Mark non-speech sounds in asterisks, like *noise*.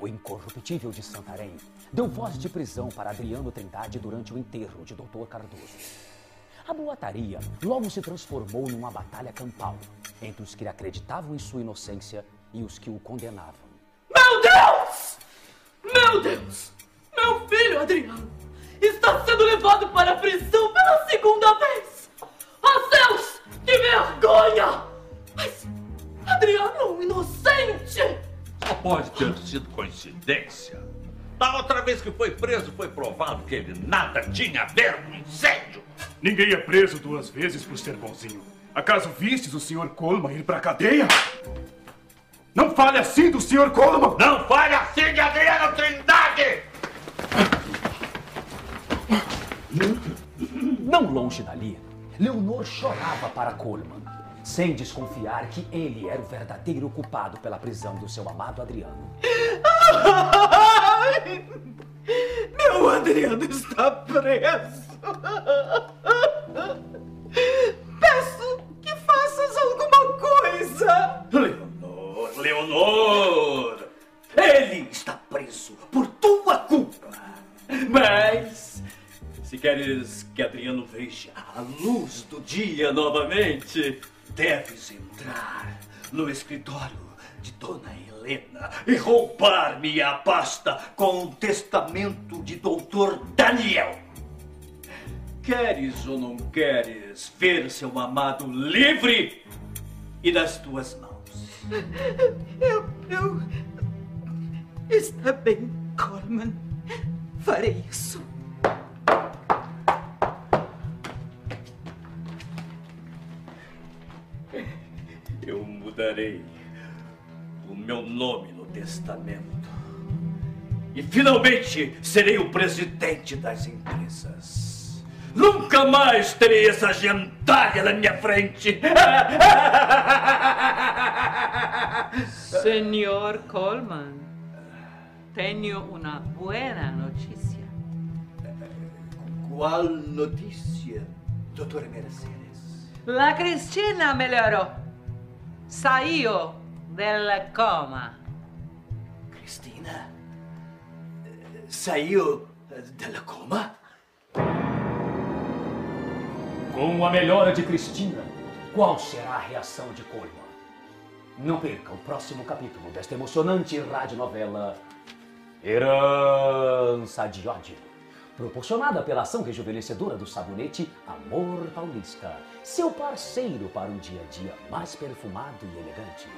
o incorruptível de Santarém, deu voz de prisão para Adriano Trindade durante o enterro de Dr. Cardoso. A boataria logo se transformou numa batalha campal entre os que acreditavam em sua inocência e os que o condenavam. Meu Deus! Meu Deus! Meu filho Adriano está sendo levado para a prisão pela segunda vez! Pode ter sido coincidência. Da outra vez que foi preso, foi provado que ele nada tinha a ver com incêndio. Ninguém é preso duas vezes por ser bonzinho. Acaso vistes o Sr. Coleman ir pra cadeia? Não fale assim do Sr. Coleman! Não fale assim de Adriano Trindade! Não longe dali, Leonor chorava para Coleman, sem desconfiar que ele era o verdadeiro culpado pela prisão do seu amado Adriano. Ai, meu Adriano está preso! Peço que faças alguma coisa! Leonor, Leonor! Ele está preso por tua culpa! Mas, se queres que Adriano veja a luz do dia novamente, deves entrar no escritório de Dona Helena e roubar-me a pasta com o testamento de Doutor Daniel. Queres ou não queres ver seu amado livre e nas tuas mãos? Eu. Eu. Está bem, Coleman. Mudarei o meu nome no testamento. E finalmente serei o presidente das empresas. Nunca mais terei essa gentalha na minha frente. *laughs* Senhor Coleman, tenho uma buena notícia. Qual notícia, doutora Mercedes? La Cristina melhorou. Saiu del coma. Cristina? Saiu della coma? Com a melhora de Cristina, qual será a reação de Coleman? Não perca o próximo capítulo desta emocionante radionovela Herança de Ódio, proporcionada pela ação rejuvenescedora do sabonete Amor Paulista, seu parceiro para um dia a dia mais perfumado e elegante.